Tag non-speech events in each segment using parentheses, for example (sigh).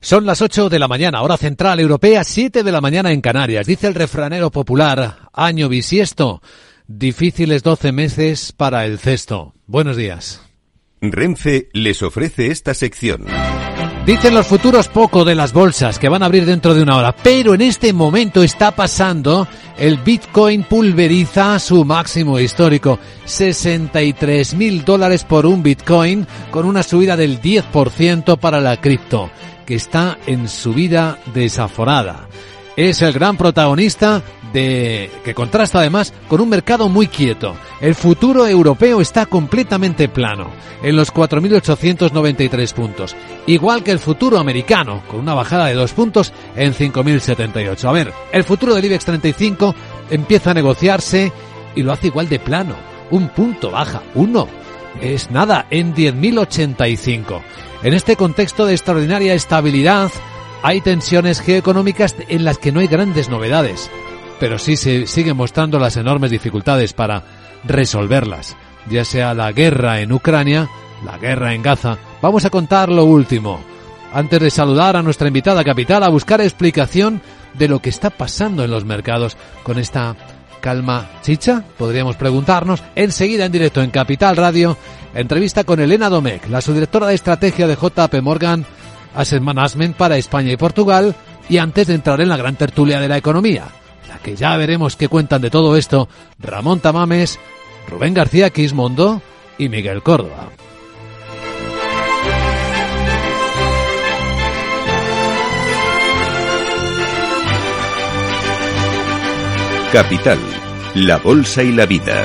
Son las 8 de la mañana, hora central europea, 7 de la mañana en Canarias. Dice el refranero popular, año bisiesto, difíciles 12 meses para el cesto. Buenos días. Renfe les ofrece esta sección. Dicen los futuros poco de las bolsas que van a abrir dentro de una hora, pero en este momento está pasando, el Bitcoin pulveriza su máximo histórico, 63 mil dólares por un Bitcoin, con una subida del 10% para la cripto, que está en subida desaforada. Es el gran protagonista de que contrasta además con un mercado muy quieto. El futuro europeo está completamente plano, en los 4.893 puntos, igual que el futuro americano, con una bajada de dos puntos en 5.078. A ver, el futuro del IBEX 35 empieza a negociarse y lo hace igual de plano. Un punto baja, uno. Es nada, en 10.085. En este contexto de extraordinaria estabilidad, hay tensiones geoeconómicas en las que no hay grandes novedades, pero sí se siguen mostrando las enormes dificultades para resolverlas, ya sea la guerra en Ucrania, la guerra en Gaza. Vamos a contar lo último. Antes de saludar a nuestra invitada capital a buscar explicación de lo que está pasando en los mercados con esta calma chicha, podríamos preguntarnos, enseguida en directo en Capital Radio, entrevista con Elena Domecq, la subdirectora de estrategia de JP Morgan Asset Management para España y Portugal, y antes de entrar en la gran tertulia de la economía, la que ya veremos qué cuentan de todo esto Ramón Tamames, Rubén García Quismondo y Miguel Córdoba. Capital, la Bolsa y la Vida.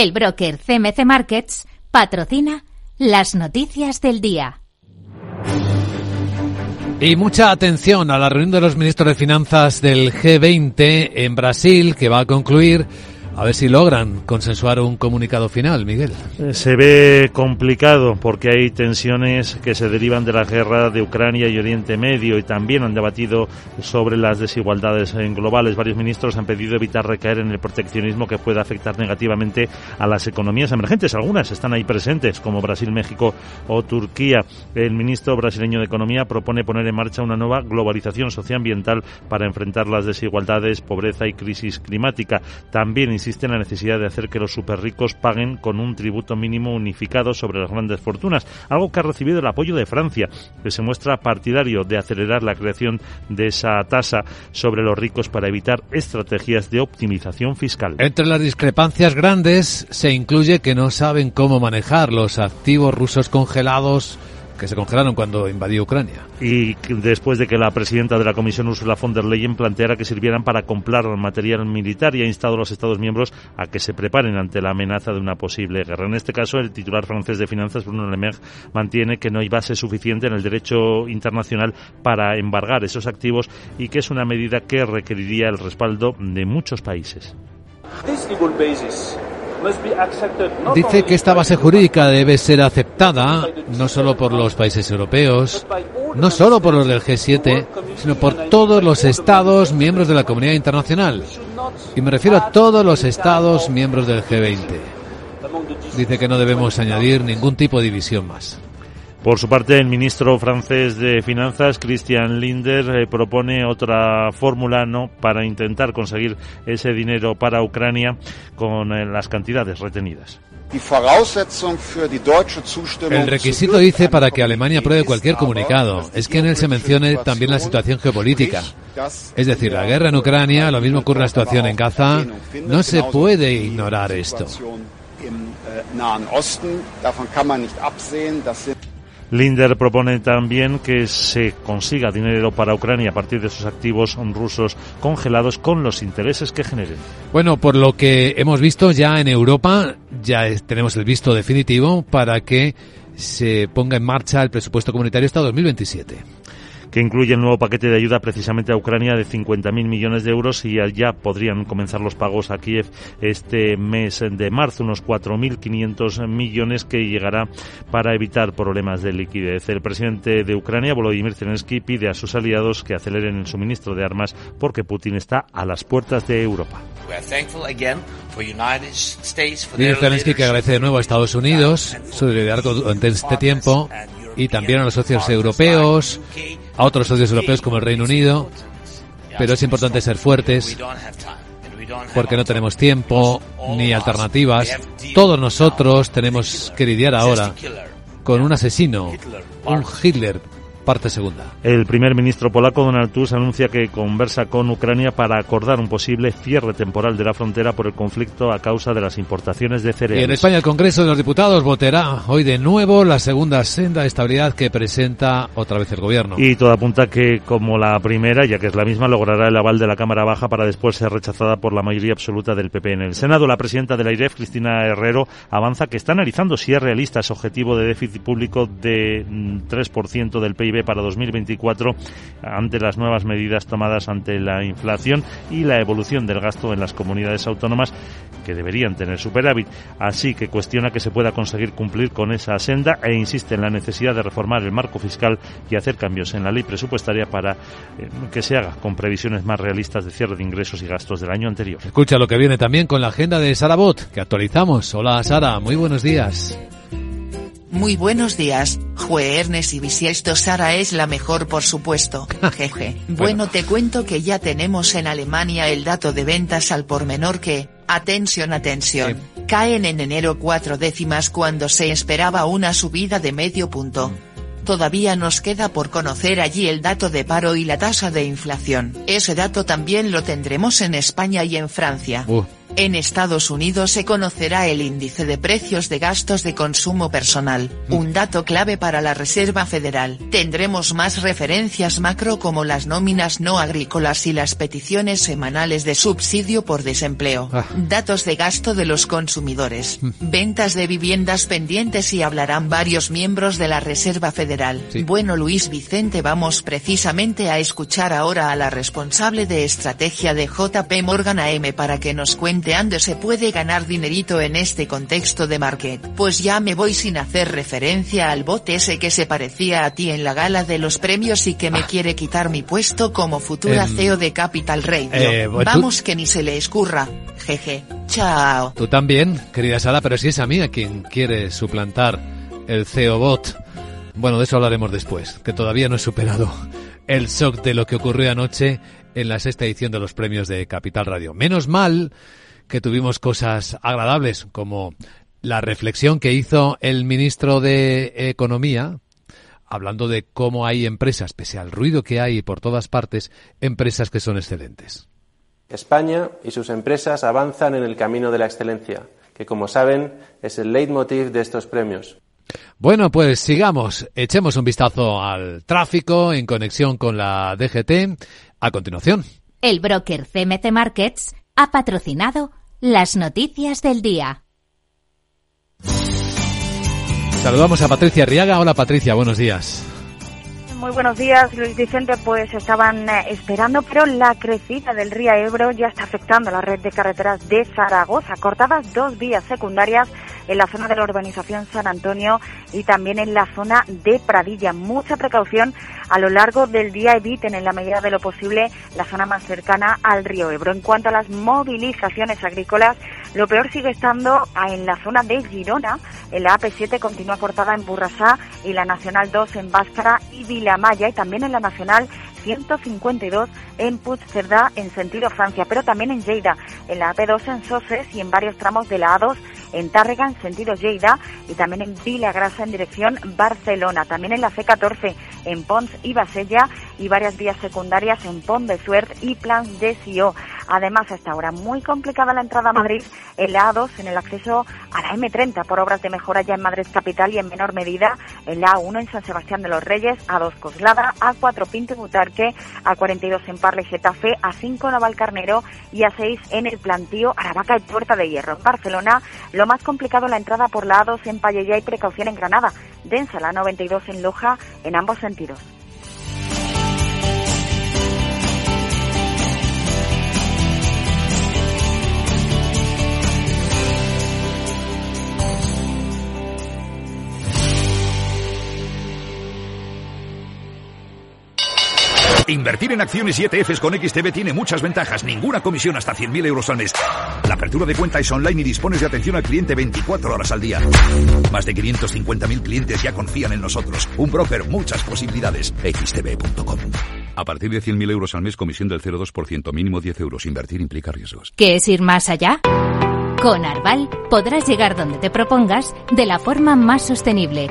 El broker CMC Markets patrocina las noticias del día. Y mucha atención a la reunión de los ministros de Finanzas del G20 en Brasil, que va a concluir a ver si logran consensuar un comunicado final, Miguel. Se ve complicado porque hay tensiones que se derivan de la guerra de Ucrania y Oriente Medio y también han debatido sobre las desigualdades globales. Varios ministros han pedido evitar recaer en el proteccionismo que pueda afectar negativamente a las economías emergentes. Algunas están ahí presentes, como Brasil, México o Turquía. El ministro brasileño de Economía propone poner en marcha una nueva globalización socioambiental para enfrentar las desigualdades, pobreza y crisis climática. También insiste en la necesidad de hacer que los superricos paguen con un tributo mínimo unificado sobre las grandes fortunas, algo que ha recibido el apoyo de Francia, que se muestra partidario de acelerar la creación de esa tasa sobre los ricos para evitar estrategias de optimización fiscal. Entre las discrepancias grandes se incluye que no saben cómo manejar los activos rusos congelados que se congelaron cuando invadió Ucrania. Y después de que la presidenta de la Comisión Ursula von der Leyen planteara que sirvieran para comprar material militar y ha instado a los Estados miembros a que se preparen ante la amenaza de una posible guerra. En este caso, el titular francés de finanzas, Bruno Le Maire, mantiene que no hay base suficiente en el derecho internacional para embargar esos activos y que es una medida que requeriría el respaldo de muchos países. Dice que esta base jurídica debe ser aceptada no solo por los países europeos, no solo por los del G7, sino por todos los estados miembros de la comunidad internacional. Y me refiero a todos los estados miembros del G20. Dice que no debemos añadir ningún tipo de división más. Por su parte, el ministro francés de Finanzas, Christian Linder, eh, propone otra fórmula no para intentar conseguir ese dinero para Ucrania con eh, las cantidades retenidas. El requisito dice para que Alemania apruebe cualquier comunicado es que en él se mencione también la situación geopolítica. Es decir, la guerra en Ucrania, lo mismo ocurre en la situación en Gaza. No se puede ignorar esto. Linder propone también que se consiga dinero para Ucrania a partir de sus activos rusos congelados con los intereses que generen. Bueno, por lo que hemos visto ya en Europa, ya tenemos el visto definitivo para que se ponga en marcha el presupuesto comunitario hasta 2027 que incluye el nuevo paquete de ayuda precisamente a Ucrania de 50.000 millones de euros y ya podrían comenzar los pagos a Kiev este mes de marzo, unos 4.500 millones que llegará para evitar problemas de liquidez. El presidente de Ucrania, Volodymyr Zelensky, pide a sus aliados que aceleren el suministro de armas porque Putin está a las puertas de Europa. Zelensky que agradece de nuevo a Estados Unidos su liderazgo durante este tiempo y también a los socios europeos, a otros socios europeos como el Reino Unido, pero es importante ser fuertes porque no tenemos tiempo ni alternativas. Todos nosotros tenemos que lidiar ahora con un asesino, un Hitler Parte segunda. El primer ministro polaco Donald Tusk anuncia que conversa con Ucrania para acordar un posible cierre temporal de la frontera por el conflicto a causa de las importaciones de cereales. Y en España el Congreso de los Diputados votará hoy de nuevo la segunda senda de estabilidad que presenta otra vez el gobierno. Y todo apunta que como la primera, ya que es la misma, logrará el aval de la Cámara Baja para después ser rechazada por la mayoría absoluta del PP en el Senado. La presidenta de la IREF, Cristina Herrero, avanza que está analizando si es realista ese objetivo de déficit público de 3% mm, del PIB para 2024 ante las nuevas medidas tomadas ante la inflación y la evolución del gasto en las comunidades autónomas que deberían tener superávit. Así que cuestiona que se pueda conseguir cumplir con esa senda e insiste en la necesidad de reformar el marco fiscal y hacer cambios en la ley presupuestaria para eh, que se haga con previsiones más realistas de cierre de ingresos y gastos del año anterior. Escucha lo que viene también con la agenda de Sara Bot, que actualizamos. Hola Sara, muy buenos días. Muy buenos días, Juernes y bisiesto Sara es la mejor por supuesto, (laughs) jeje. bueno. te cuento que ya tenemos en Alemania el dato de ventas al por menor que, atención atención, caen en enero cuatro décimas cuando se esperaba una subida de medio punto. Todavía nos queda por conocer allí el dato de paro y la tasa de inflación. Ese dato también lo tendremos en España y en Francia. Uh. En Estados Unidos se conocerá el índice de precios de gastos de consumo personal, mm. un dato clave para la Reserva Federal. Tendremos más referencias macro como las nóminas no agrícolas y las peticiones semanales de subsidio por desempleo, ah. datos de gasto de los consumidores, mm. ventas de viviendas pendientes y hablarán varios miembros de la Reserva Federal. Bueno Luis Vicente vamos precisamente a escuchar ahora a la responsable de estrategia de JP Morgan AM para que nos cuente dónde se puede ganar dinerito en este contexto de market. Pues ya me voy sin hacer referencia al bot ese que se parecía a ti en la gala de los premios y que me ah. quiere quitar mi puesto como futura CEO de Capital Radio. Eh, Vamos que ni se le escurra. Jeje. Chao. Tú también, querida Sara, pero si es a mí a quien quiere suplantar el CEO bot. Bueno, de eso hablaremos después, que todavía no he superado el shock de lo que ocurrió anoche en la sexta edición de los premios de Capital Radio. Menos mal que tuvimos cosas agradables, como la reflexión que hizo el ministro de Economía, hablando de cómo hay empresas, pese al ruido que hay por todas partes, empresas que son excelentes. España y sus empresas avanzan en el camino de la excelencia, que como saben es el leitmotiv de estos premios. Bueno, pues sigamos, echemos un vistazo al tráfico en conexión con la DGT. A continuación. El broker CMC Markets ha patrocinado las noticias del día. Saludamos a Patricia Riaga. Hola Patricia, buenos días. Muy buenos días, Luis Vicente. Pues estaban eh, esperando, pero la crecida del río Ebro ya está afectando la red de carreteras de Zaragoza. Cortadas dos vías secundarias en la zona de la urbanización San Antonio y también en la zona de Pradilla. Mucha precaución a lo largo del día. Eviten en la medida de lo posible la zona más cercana al río Ebro. En cuanto a las movilizaciones agrícolas, lo peor sigue estando en la zona de Girona. En la AP7 continúa cortada en Burrasá y la Nacional 2 en Báscara y Vilamaya y también en la Nacional 152 en Puigcerdá en sentido Francia, pero también en Lleida, en la AP2 en Soses y en varios tramos de la A2 en Tárrega en sentido Lleida y también en Vilagrasa en dirección Barcelona, también en la C14 en Pons y Basella y varias vías secundarias en Pont de Suert y Plan de Sió. Además, hasta ahora muy complicada la entrada a Madrid en la A2 en el acceso a la M30 por obras de mejora ya en Madrid capital y en menor medida en la A1 en San Sebastián de los Reyes, A2 Coslada, A4 Pinto Butarque, A42 en Parla y Getafe, A5 Navalcarnero y A6 en el plantío Aravaca y Puerta de Hierro. En Barcelona, lo más complicado la entrada por la A2 en Payella y precaución en Granada. Densa la 92 en Loja en ambos sentidos. Invertir en acciones y ETFs con XTB tiene muchas ventajas, ninguna comisión hasta 100.000 euros al mes. La apertura de cuenta es online y dispones de atención al cliente 24 horas al día. Más de 550.000 clientes ya confían en nosotros. Un broker, muchas posibilidades. XTB.com. A partir de 100.000 euros al mes, comisión del 0,2%, mínimo 10 euros. Invertir implica riesgos. ¿Qué es ir más allá? Con Arval podrás llegar donde te propongas de la forma más sostenible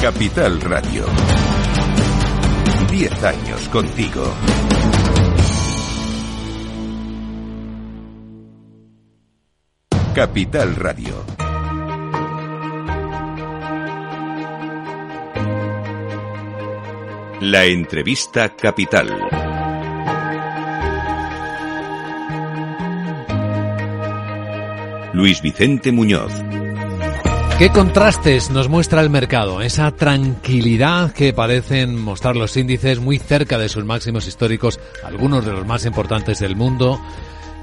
Capital Radio. Diez años contigo. Capital Radio. La entrevista capital. Luis Vicente Muñoz. ¿Qué contrastes nos muestra el mercado? Esa tranquilidad que parecen mostrar los índices muy cerca de sus máximos históricos, algunos de los más importantes del mundo,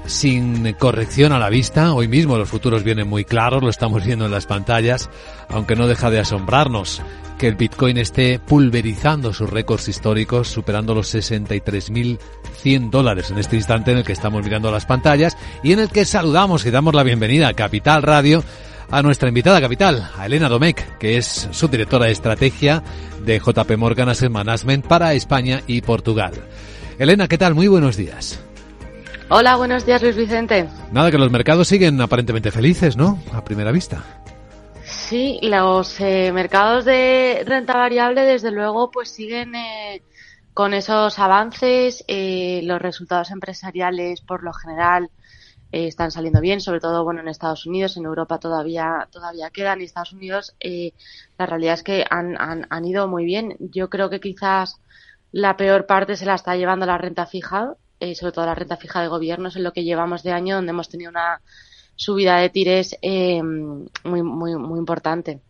sin corrección a la vista. Hoy mismo los futuros vienen muy claros, lo estamos viendo en las pantallas, aunque no deja de asombrarnos que el Bitcoin esté pulverizando sus récords históricos, superando los 63.100 dólares en este instante en el que estamos mirando las pantallas y en el que saludamos y damos la bienvenida a Capital Radio a nuestra invitada capital, a Elena Domecq, que es subdirectora de estrategia de JP Morgan Asset Management para España y Portugal. Elena, ¿qué tal? Muy buenos días. Hola, buenos días Luis Vicente. Nada, que los mercados siguen aparentemente felices, ¿no? A primera vista. Sí, los eh, mercados de renta variable, desde luego, pues siguen eh, con esos avances. Eh, los resultados empresariales, por lo general, eh, están saliendo bien, sobre todo bueno en Estados Unidos, en Europa todavía todavía quedan y Estados Unidos eh, la realidad es que han, han, han, ido muy bien. Yo creo que quizás la peor parte se la está llevando la renta fija, eh, sobre todo la renta fija de gobiernos en lo que llevamos de año, donde hemos tenido una subida de tires eh, muy muy muy importante.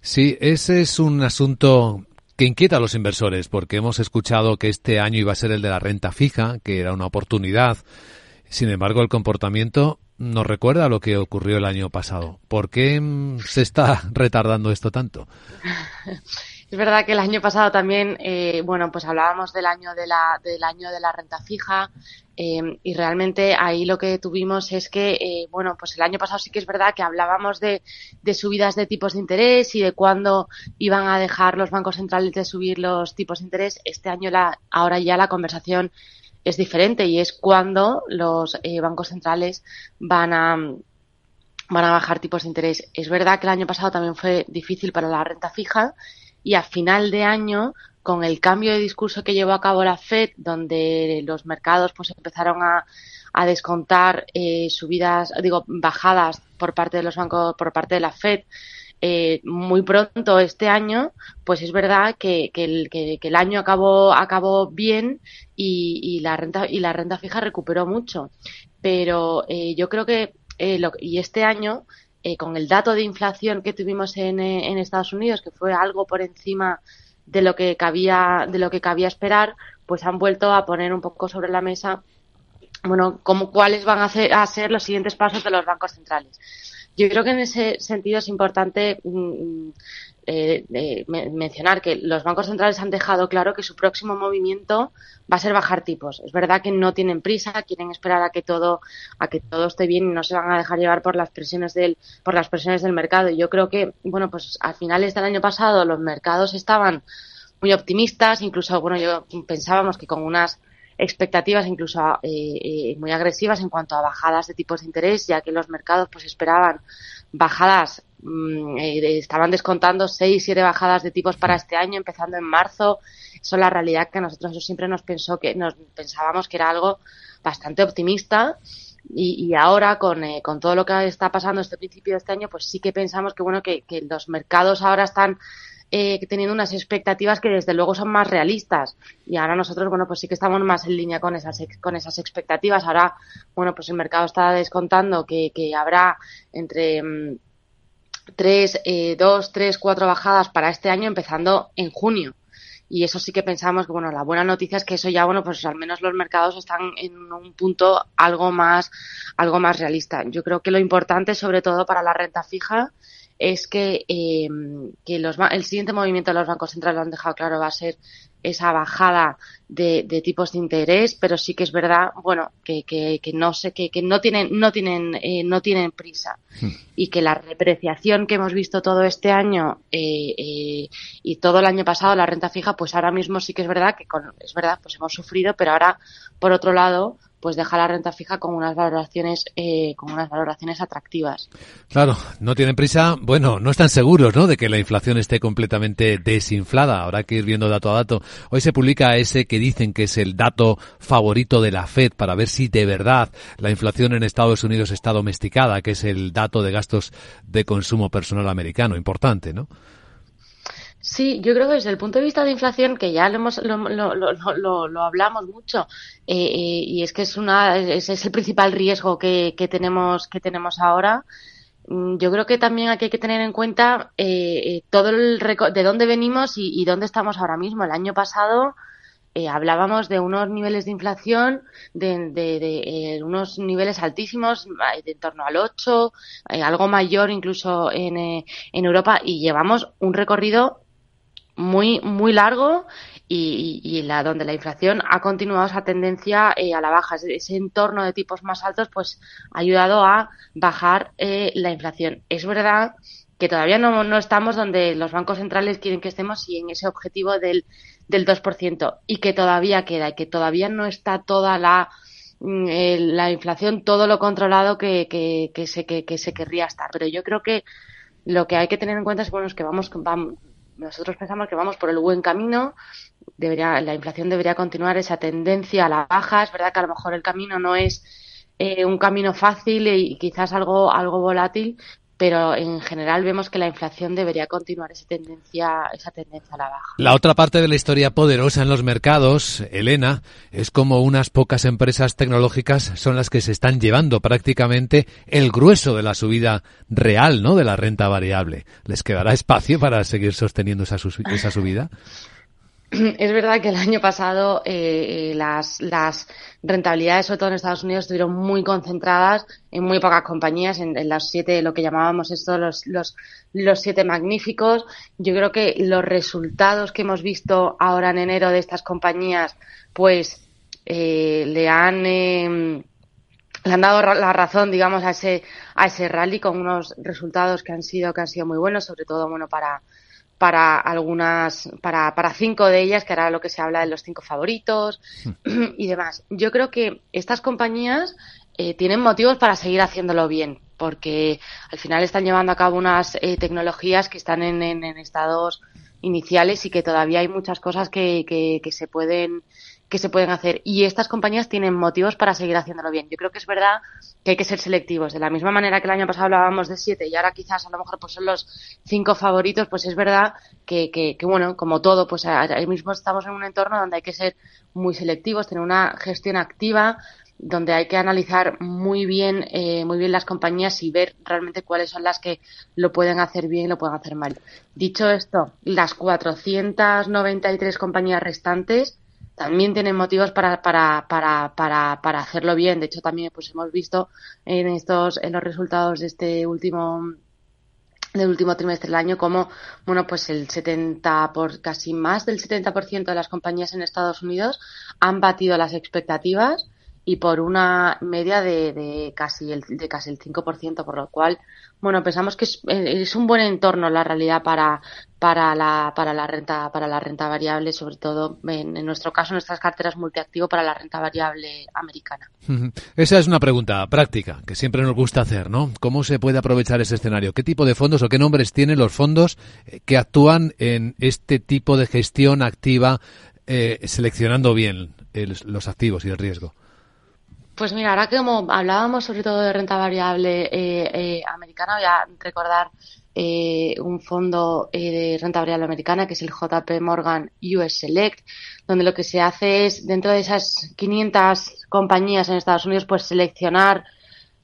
Sí, ese es un asunto que inquieta a los inversores, porque hemos escuchado que este año iba a ser el de la renta fija, que era una oportunidad sin embargo, el comportamiento nos recuerda a lo que ocurrió el año pasado. ¿Por qué mm, se está (laughs) retardando esto tanto? (laughs) Es verdad que el año pasado también, eh, bueno, pues hablábamos del año de la, del año de la renta fija eh, y realmente ahí lo que tuvimos es que, eh, bueno, pues el año pasado sí que es verdad que hablábamos de, de subidas de tipos de interés y de cuándo iban a dejar los bancos centrales de subir los tipos de interés. Este año, la, ahora ya la conversación es diferente y es cuando los eh, bancos centrales van a van a bajar tipos de interés. Es verdad que el año pasado también fue difícil para la renta fija y a final de año con el cambio de discurso que llevó a cabo la Fed, donde los mercados pues empezaron a, a descontar eh, subidas, digo, bajadas por parte de los bancos, por parte de la Fed, eh, muy pronto este año, pues es verdad que, que, el, que, el, año acabó, acabó bien y, y, la renta, y la renta fija recuperó mucho. Pero eh, yo creo que, eh, lo, y este año, eh, con el dato de inflación que tuvimos en, eh, en Estados Unidos, que fue algo por encima de lo que cabía, de lo que cabía esperar, pues han vuelto a poner un poco sobre la mesa bueno, como cuáles van a ser, a ser los siguientes pasos de los bancos centrales. Yo creo que en ese sentido es importante mm, eh, mencionar que los bancos centrales han dejado claro que su próximo movimiento va a ser bajar tipos. Es verdad que no tienen prisa, quieren esperar a que todo, a que todo esté bien y no se van a dejar llevar por las presiones del, por las presiones del mercado. Y yo creo que, bueno, pues a finales del año pasado los mercados estaban muy optimistas, incluso, bueno, yo pensábamos que con unas expectativas incluso eh, eh, muy agresivas en cuanto a bajadas de tipos de interés, ya que los mercados pues esperaban bajadas, mm, eh, estaban descontando seis, siete bajadas de tipos para este año, empezando en marzo. Eso es la realidad que nosotros siempre nos pensó que nos pensábamos que era algo bastante optimista. Y, y ahora con, con todo lo que está pasando este principio de este año, pues sí que pensamos que bueno que los mercados ahora están eh, teniendo unas expectativas que desde luego son más realistas. Y ahora nosotros, bueno, pues sí que estamos más en línea con esas, con esas expectativas. Ahora, bueno, pues el mercado está descontando que, que habrá entre mm, tres, eh, dos, tres, cuatro bajadas para este año empezando en junio. Y eso sí que pensamos que, bueno, la buena noticia es que eso ya, bueno, pues al menos los mercados están en un punto algo más, algo más realista. Yo creo que lo importante, sobre todo para la renta fija, es que, eh, que los, el siguiente movimiento de los bancos centrales lo han dejado claro va a ser esa bajada de, de tipos de interés, pero sí que es verdad, bueno, que, que, que no sé, que, que no tienen, no tienen, eh, no tienen prisa hmm. y que la repreciación que hemos visto todo este año eh, eh, y todo el año pasado la renta fija, pues ahora mismo sí que es verdad que con, es verdad, pues hemos sufrido, pero ahora por otro lado pues deja la renta fija con unas valoraciones eh, con unas valoraciones atractivas. Claro, no tienen prisa, bueno, no están seguros, ¿no? De que la inflación esté completamente desinflada. Habrá que ir viendo dato a dato. Hoy se publica ese que dicen que es el dato favorito de la Fed para ver si de verdad la inflación en Estados Unidos está domesticada, que es el dato de gastos de consumo personal americano, importante, ¿no? Sí, yo creo que desde el punto de vista de inflación, que ya lo, hemos, lo, lo, lo, hablamos mucho, eh, eh, y es que es, una, es, es el principal riesgo que, que, tenemos, que tenemos ahora, mm, yo creo que también hay que tener en cuenta eh, eh todo el de dónde venimos y, dónde estamos ahora mismo. El año pasado eh, hablábamos de unos niveles de inflación de, de, de eh, unos niveles altísimos, de en torno al 8, algo mayor incluso en, en Europa, y llevamos un recorrido muy, muy largo y, y, la, donde la inflación ha continuado esa tendencia eh, a la baja. Ese entorno de tipos más altos pues ha ayudado a bajar eh, la inflación. Es verdad que todavía no, no, estamos donde los bancos centrales quieren que estemos y en ese objetivo del, del 2% y que todavía queda y que todavía no está toda la, mm, eh, la inflación, todo lo controlado que, que, que se, que, se querría estar. Pero yo creo que lo que hay que tener en cuenta es, bueno, es que vamos, vamos nosotros pensamos que vamos por el buen camino, debería, la inflación debería continuar esa tendencia a la baja. Es verdad que a lo mejor el camino no es eh, un camino fácil y quizás algo, algo volátil, pero en general vemos que la inflación debería continuar esa tendencia, esa tendencia a la baja. La otra parte de la historia poderosa en los mercados, Elena, es como unas pocas empresas tecnológicas son las que se están llevando prácticamente el grueso de la subida real, ¿no? De la renta variable. ¿Les quedará espacio para seguir sosteniendo esa, esa subida? (laughs) (clears throat) es verdad que el año pasado eh, las, rentabilidades, sobre todo en Estados Unidos, estuvieron muy concentradas en muy pocas compañías, en, en las siete, lo que llamábamos esto, los, siete magníficos. Yo creo que los resultados que hemos visto ahora en enero de estas compañías, pues eh, le han eh, le han dado la razón, digamos, a ese a ese rally con unos resultados que han sido que han sido muy buenos, sobre todo bueno para para algunas, para, para cinco de ellas, que ahora lo que se habla de los cinco favoritos y demás. Yo creo que estas compañías eh, tienen motivos para seguir haciéndolo bien, porque al final están llevando a cabo unas eh, tecnologías que están en, en, estados iniciales y que todavía hay muchas cosas que, que se pueden que se pueden hacer. Y estas compañías tienen motivos para seguir haciéndolo bien. Yo creo que es verdad que hay que ser selectivos. De la misma manera que el año pasado hablábamos de siete y ahora quizás a lo mejor pues son los cinco favoritos, pues es verdad que, que, que bueno, como todo, pues ahora mismo estamos en un entorno donde hay que ser muy selectivos, tener una gestión activa, donde hay que analizar muy bien, eh, muy bien las compañías y ver realmente cuáles son las que lo pueden hacer bien y lo pueden hacer mal. Dicho esto, las 493 compañías restantes también tienen motivos para, para, para, para, para hacerlo bien. De hecho, también pues hemos visto en estos, en los resultados de este último del último trimestre del año como bueno pues el 70 por casi más del 70% de las compañías en Estados Unidos han batido las expectativas y por una media de, de casi el de casi el 5%, por lo cual bueno pensamos que es, eh, es, un buen entorno la realidad para para la para la renta para la renta variable sobre todo en, en nuestro caso nuestras carteras multiactivo para la renta variable americana. Esa es una pregunta práctica que siempre nos gusta hacer no cómo se puede aprovechar ese escenario qué tipo de fondos o qué nombres tienen los fondos eh, que actúan en este tipo de gestión activa eh, seleccionando bien los activos y el riesgo pues mira, ahora que como hablábamos sobre todo de renta variable eh, eh, americana, voy a recordar eh, un fondo eh, de renta variable americana que es el JP Morgan US Select, donde lo que se hace es, dentro de esas 500 compañías en Estados Unidos, pues seleccionar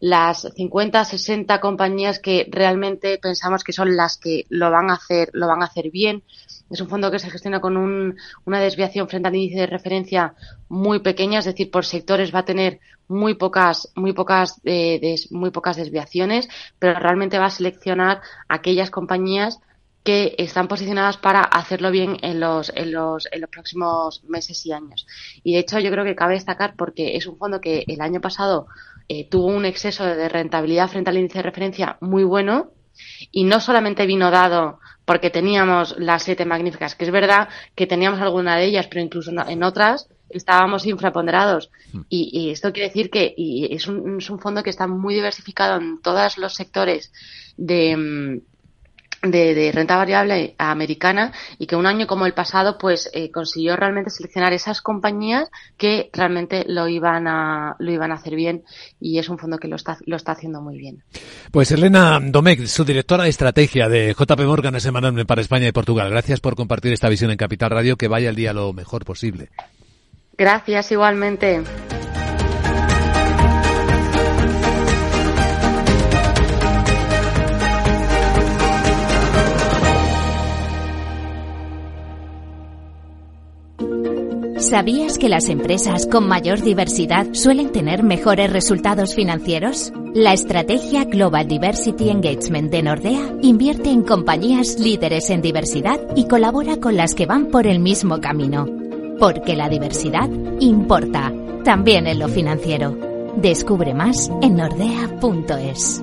las 50, 60 compañías que realmente pensamos que son las que lo van a hacer, lo van a hacer bien es un fondo que se gestiona con un, una desviación frente al índice de referencia muy pequeña, es decir, por sectores va a tener muy pocas, muy pocas, eh, muy pocas desviaciones, pero realmente va a seleccionar aquellas compañías que están posicionadas para hacerlo bien en los, en los, en los próximos meses y años. Y de hecho yo creo que cabe destacar porque es un fondo que el año pasado eh, tuvo un exceso de rentabilidad frente al índice de referencia muy bueno y no solamente vino dado porque teníamos las siete magníficas, que es verdad que teníamos alguna de ellas, pero incluso en otras estábamos infraponderados. Hmm. Y, y esto quiere decir que y es, un, es un fondo que está muy diversificado en todos los sectores de mm, de, de, renta variable americana y que un año como el pasado pues eh, consiguió realmente seleccionar esas compañías que realmente lo iban a lo iban a hacer bien y es un fondo que lo está lo está haciendo muy bien. Pues Elena Domecq, su directora de estrategia de JP Morgan semanal para España y Portugal. Gracias por compartir esta visión en Capital Radio que vaya el día lo mejor posible. Gracias igualmente. ¿Sabías que las empresas con mayor diversidad suelen tener mejores resultados financieros? La estrategia Global Diversity Engagement de Nordea invierte en compañías líderes en diversidad y colabora con las que van por el mismo camino. Porque la diversidad importa, también en lo financiero. Descubre más en nordea.es.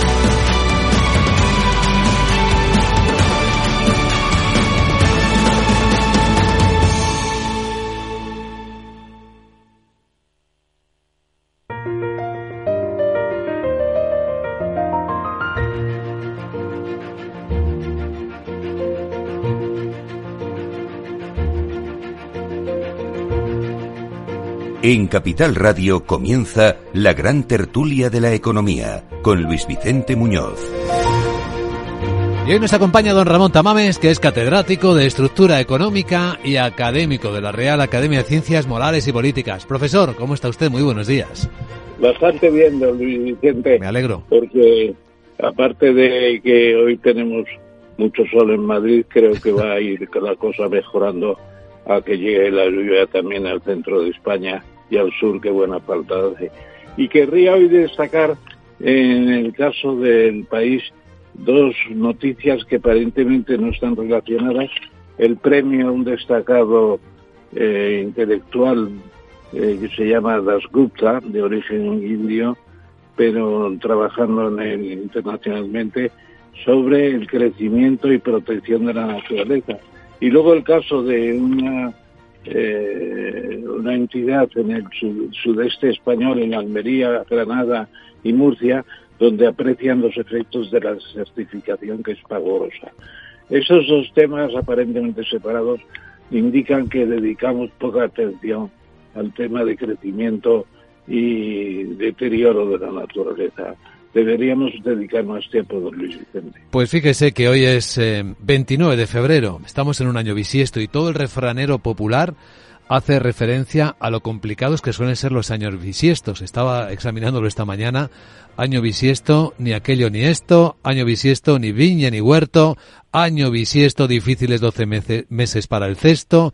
En Capital Radio comienza la gran tertulia de la economía con Luis Vicente Muñoz. Y hoy nos acompaña don Ramón Tamames, que es catedrático de Estructura Económica y académico de la Real Academia de Ciencias Morales y Políticas. Profesor, ¿cómo está usted? Muy buenos días. Bastante bien, don Luis Vicente. Me alegro. Porque aparte de que hoy tenemos mucho sol en Madrid, creo que va a ir la cosa mejorando a que llegue la lluvia también al centro de España y al sur, que buena falta hace. Y querría hoy destacar, en el caso del país, dos noticias que aparentemente no están relacionadas. El premio a un destacado eh, intelectual eh, que se llama Das Gupta, de origen indio, pero trabajando en el, internacionalmente, sobre el crecimiento y protección de la naturaleza. Y luego el caso de una, eh, una entidad en el sudeste español, en Almería, Granada y Murcia, donde aprecian los efectos de la certificación que es pavorosa. Esos dos temas aparentemente separados indican que dedicamos poca atención al tema de crecimiento y deterioro de la naturaleza. Deberíamos dedicar más tiempo, don Luis Vicente. Pues fíjese que hoy es 29 eh, de febrero, estamos en un año bisiesto y todo el refranero popular hace referencia a lo complicados que suelen ser los años bisiestos. Estaba examinándolo esta mañana. Año bisiesto, ni aquello ni esto. Año bisiesto, ni viña ni huerto. Año bisiesto, difíciles 12 meses para el cesto.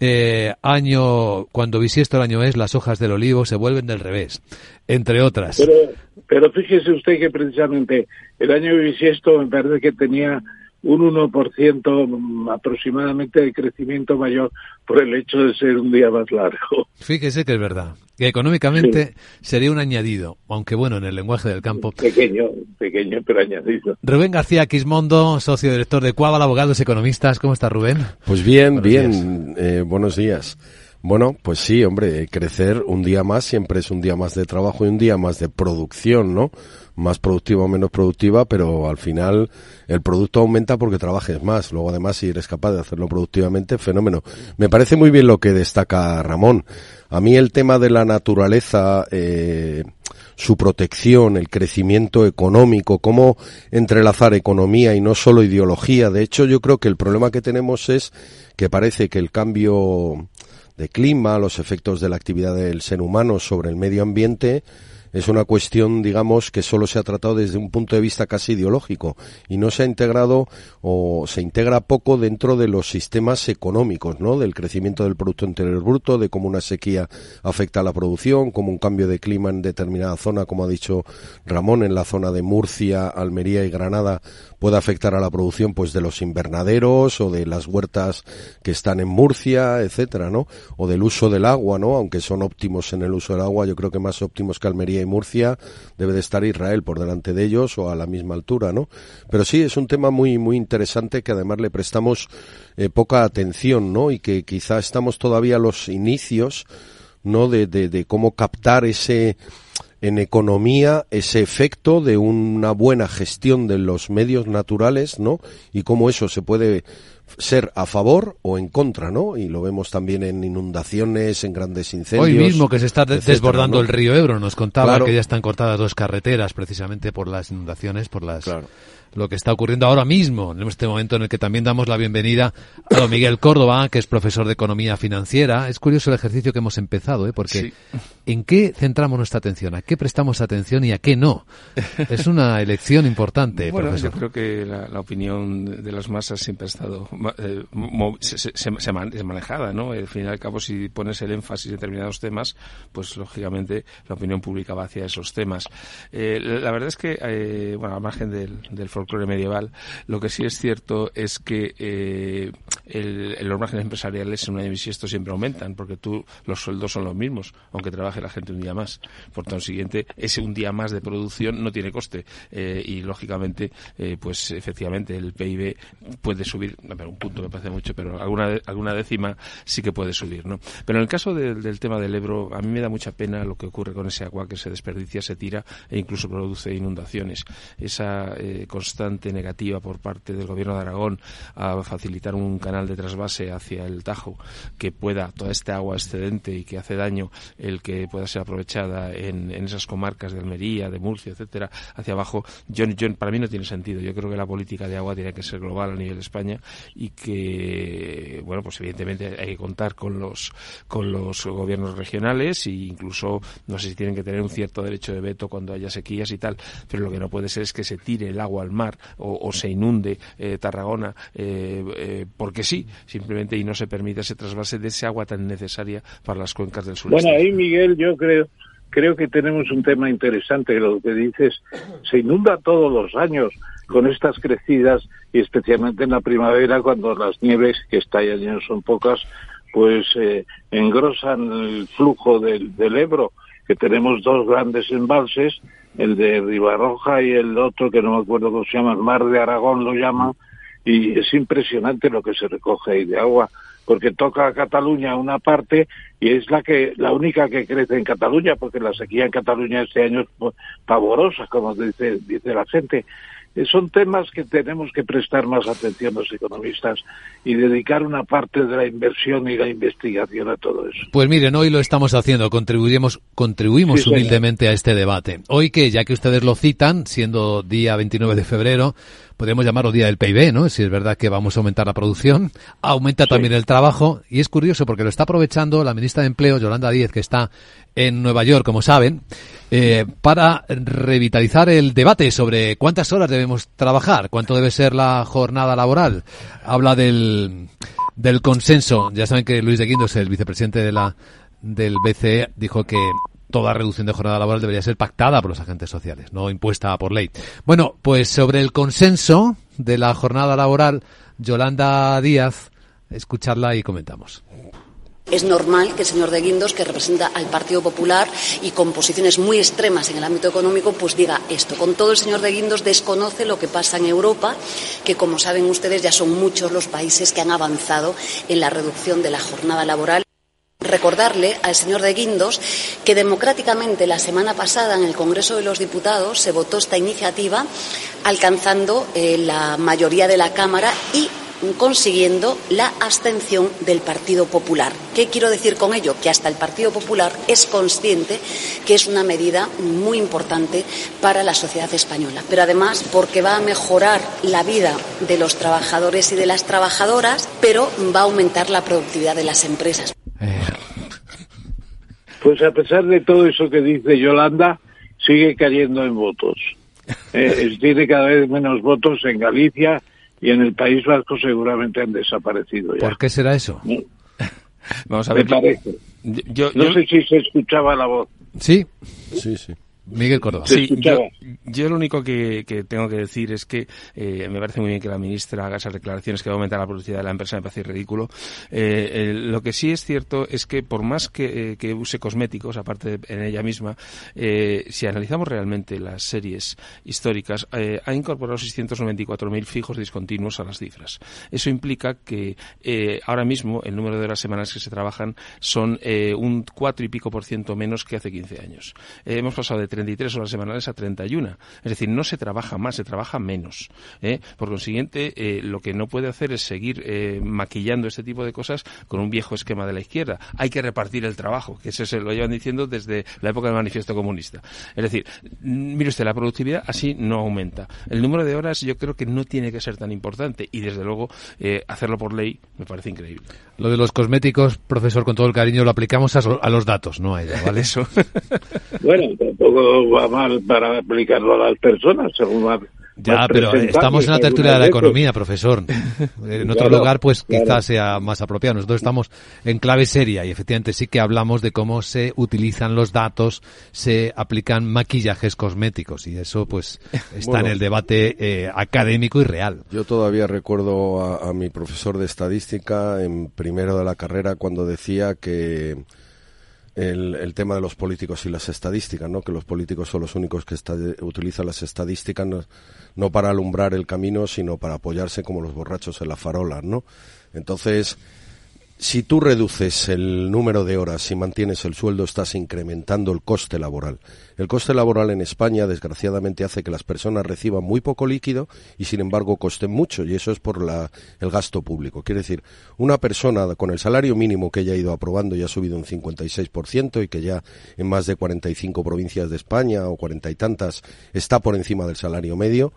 Eh, año, cuando bisiesto el año es, las hojas del olivo se vuelven del revés, entre otras. Pero, pero fíjese usted que precisamente el año bisiesto me parece que tenía un 1% aproximadamente de crecimiento mayor por el hecho de ser un día más largo. Fíjese que es verdad, que económicamente sería un añadido, aunque bueno, en el lenguaje del campo. Pequeño, pequeño, pero añadido. Rubén García Quismondo, socio director de Cuaval Abogados Economistas. ¿Cómo está Rubén? Pues bien, bien. Eh, buenos días. Bueno, pues sí, hombre, crecer un día más siempre es un día más de trabajo y un día más de producción, ¿no? Más productiva o menos productiva, pero al final el producto aumenta porque trabajes más. Luego además si eres capaz de hacerlo productivamente, fenómeno. Me parece muy bien lo que destaca Ramón. A mí el tema de la naturaleza, eh, su protección, el crecimiento económico, cómo entrelazar economía y no solo ideología. De hecho, yo creo que el problema que tenemos es que parece que el cambio de clima, los efectos de la actividad del ser humano sobre el medio ambiente, es una cuestión, digamos, que solo se ha tratado desde un punto de vista casi ideológico y no se ha integrado o se integra poco dentro de los sistemas económicos, ¿no? Del crecimiento del Producto Interior Bruto, de cómo una sequía afecta a la producción, cómo un cambio de clima en determinada zona, como ha dicho Ramón, en la zona de Murcia, Almería y Granada, puede afectar a la producción, pues, de los invernaderos o de las huertas que están en Murcia, etcétera, ¿no? O del uso del agua, ¿no? Aunque son óptimos en el uso del agua, yo creo que más óptimos que Almería Murcia, debe de estar Israel por delante de ellos o a la misma altura, ¿no? Pero sí, es un tema muy, muy interesante que además le prestamos eh, poca atención, ¿no? Y que quizá estamos todavía a los inicios, ¿no? De, de, de cómo captar ese, en economía ese efecto de una buena gestión de los medios naturales, ¿no? Y cómo eso se puede ser a favor o en contra, ¿no? Y lo vemos también en inundaciones, en grandes incendios. Hoy mismo que se está desbordando el río Ebro, nos contaba que ya están cortadas dos carreteras precisamente por las inundaciones, por las lo que está ocurriendo ahora mismo, en este momento en el que también damos la bienvenida a don Miguel Córdoba, que es profesor de Economía Financiera. Es curioso el ejercicio que hemos empezado, ¿eh? porque ¿en qué centramos nuestra atención? ¿A qué prestamos atención y a qué no? Es una elección importante, bueno, Yo creo que la, opinión de las masas siempre ha estado eh, se, manejada, ¿no? Al fin y al cabo, si pones el énfasis en determinados temas, pues lógicamente la opinión pública va hacia esos temas. Eh, la verdad es que, eh, bueno, al margen del, del folclore medieval. Lo que sí es cierto es que eh, los márgenes empresariales en un año bisiesto siempre aumentan, porque tú los sueldos son los mismos, aunque trabaje la gente un día más. Por tanto, siguiente, ese un día más de producción no tiene coste eh, y lógicamente, eh, pues efectivamente el PIB puede subir, un punto me parece mucho, pero alguna alguna décima sí que puede subir, ¿no? Pero en el caso del tema del Ebro, a mí me da mucha pena lo que ocurre con ese agua que se desperdicia, se tira e incluso produce inundaciones. Esa constante negativa por parte del gobierno de Aragón a facilitar un canal de trasvase hacia el Tajo que pueda toda esta agua excedente y que hace daño el que pueda ser aprovechada en, esas comarcas de Almería, de Murcia, etcétera, hacia abajo, yo, para mí no tiene sentido. Yo creo que la política de agua tiene que ser global a nivel de España y que, bueno, pues evidentemente hay que contar con los, con los gobiernos regionales e incluso, no sé si tienen que tener un cierto derecho de veto cuando haya sequías y tal, pero lo que no puede ser es que se tire el agua al mar o, se inunde eh, Tarragona eh, eh, porque sí, simplemente y no se permite ese trasvase de ese agua tan necesaria para las cuencas del sur. Bueno, ahí Miguel, yo creo creo que tenemos un tema interesante, lo que dices, se inunda todos los años con estas crecidas y especialmente en la primavera cuando las nieves que estallan ya son pocas, pues engrosan el flujo del Ebro, que tenemos dos grandes embalses el de Ribarroja y el otro que no me acuerdo cómo se llama, el Mar de Aragón lo llaman, y es impresionante lo que se recoge ahí de agua, porque toca a Cataluña una parte y es la que la única que crece en Cataluña porque la sequía en Cataluña este año es pavorosa como dice dice la gente son temas que tenemos que prestar más atención los economistas y dedicar una parte de la inversión y la investigación a todo eso. Pues miren, hoy lo estamos haciendo, contribuimos, contribuimos humildemente a este debate. Hoy que, ya que ustedes lo citan, siendo día 29 de febrero, podemos llamarlo día del PIB, ¿no? Si es verdad que vamos a aumentar la producción, aumenta también el trabajo y es curioso porque lo está aprovechando la ministra de Empleo, Yolanda Díez, que está en Nueva York, como saben, eh, para revitalizar el debate sobre cuántas horas debemos trabajar, cuánto debe ser la jornada laboral. Habla del, del consenso. Ya saben que Luis de Guindos, el vicepresidente de la del BCE, dijo que toda reducción de jornada laboral debería ser pactada por los agentes sociales, no impuesta por ley. Bueno, pues sobre el consenso de la jornada laboral, Yolanda Díaz, escucharla y comentamos. Es normal que el señor de Guindos, que representa al Partido Popular y con posiciones muy extremas en el ámbito económico, pues diga esto. Con todo, el señor de Guindos desconoce lo que pasa en Europa, que como saben ustedes ya son muchos los países que han avanzado en la reducción de la jornada laboral. Recordarle al señor de Guindos que democráticamente la semana pasada en el Congreso de los Diputados se votó esta iniciativa alcanzando eh, la mayoría de la Cámara y consiguiendo la abstención del Partido Popular. ¿Qué quiero decir con ello? Que hasta el Partido Popular es consciente que es una medida muy importante para la sociedad española, pero además porque va a mejorar la vida de los trabajadores y de las trabajadoras, pero va a aumentar la productividad de las empresas. Pues a pesar de todo eso que dice Yolanda, sigue cayendo en votos. Eh, (laughs) tiene cada vez menos votos en Galicia y en el País Vasco seguramente han desaparecido ya. ¿Por qué será eso? Vamos a ver. no sé si se escuchaba la voz. Sí. Sí, sí. Miguel Córdoba. Sí, yo, lo único que, tengo que decir es que eh, me parece muy bien que la ministra haga esas declaraciones que va a aumentar la productividad de la empresa, me parece ridículo. Eh, lo que sí es cierto es que por más que, eh, use cosméticos, aparte de, en ella misma, si analizamos realmente las series históricas, ha incorporado 694.000 fijos discontinuos a las cifras. Eso implica que ahora mismo el número de horas semanales que se trabajan son un 4 y pico por ciento menos que hace 15 años. hemos pasado de 33 horas semanales a 31. Es decir, no se trabaja más, se trabaja menos. ¿eh? Por consiguiente, eh, lo que no puede hacer es seguir eh, maquillando este tipo de cosas con un viejo esquema de la izquierda. Hay que repartir el trabajo, que eso se lo llevan diciendo desde la época del manifiesto comunista. Es decir, mire usted, la productividad así no aumenta. El número de horas yo creo que no tiene que ser tan importante y desde luego hacerlo por ley me parece increíble. Lo de los cosméticos, profesor, con todo el cariño, lo aplicamos a, los datos, no a ella, ¿vale? (laughs) Eso. bueno, tampoco va mal para aplicarlo a las personas, según va ya, pero estamos en la tertulia de la economía, profesor. (laughs) En otro lugar, pues quizás sea más apropiado. Nosotros estamos en clave seria y efectivamente sí que hablamos de cómo se utilizan los datos, se aplican maquillajes cosméticos y eso pues está en el debate eh, académico y real. Yo todavía recuerdo a, a mi profesor de estadística en primero de la carrera cuando decía que el, el, tema de los políticos y las estadísticas, ¿no? Que los políticos son los únicos que utilizan las estadísticas no, no, para alumbrar el camino, sino para apoyarse como los borrachos en la farola, ¿no? Entonces, si tú reduces el número de horas y mantienes el sueldo, estás incrementando el coste laboral. El coste laboral en España, desgraciadamente, hace que las personas reciban muy poco líquido y, sin embargo, costen mucho, y eso es por la, el gasto público. Quiere decir, una persona con el salario mínimo que ya ha ido aprobando y ha subido un 56% y que ya en más de 45 provincias de España o cuarenta y tantas está por encima del salario medio,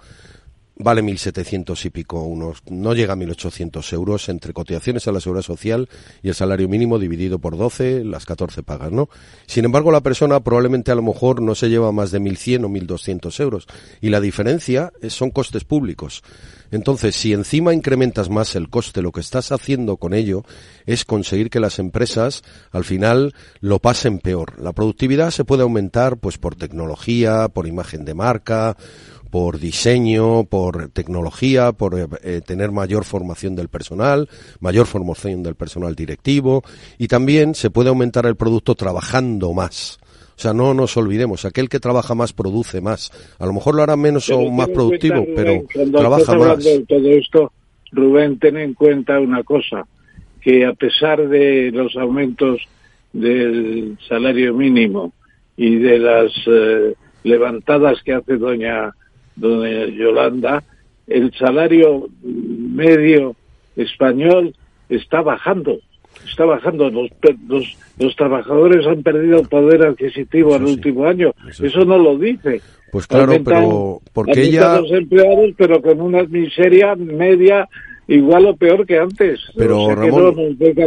vale 1.700 y pico, unos, no llega a 1.800 euros entre cotizaciones a la seguridad social y el salario mínimo dividido por 12, las 14 pagas, ¿no? Sin embargo, la persona probablemente a lo mejor no se lleva más de 1.100 o 1.200 euros y la diferencia son costes públicos. Entonces, si encima incrementas más el coste, lo que estás haciendo con ello es conseguir que las empresas al final lo pasen peor. La productividad se puede aumentar pues por tecnología, por imagen de marca, por diseño, por tecnología, por eh, eh, tener mayor formación del personal, mayor formación del personal directivo y también se puede aumentar el producto trabajando más. O sea, no nos olvidemos, aquel que trabaja más produce más. A lo mejor lo hará menos o más productivo, pero trabaja más. De todo esto, Rubén, ten en cuenta una cosa, que a pesar de los aumentos del salario mínimo y de las eh, levantadas que hace doña, doña Yolanda, el salario medio español está bajando. Está bajando. Los, los, los trabajadores han perdido poder adquisitivo en el último año. Eso, no lo dice. Pues claro, pero porque ella... los empleados, pero con una miseria media igual o peor que antes. Pero Ramón,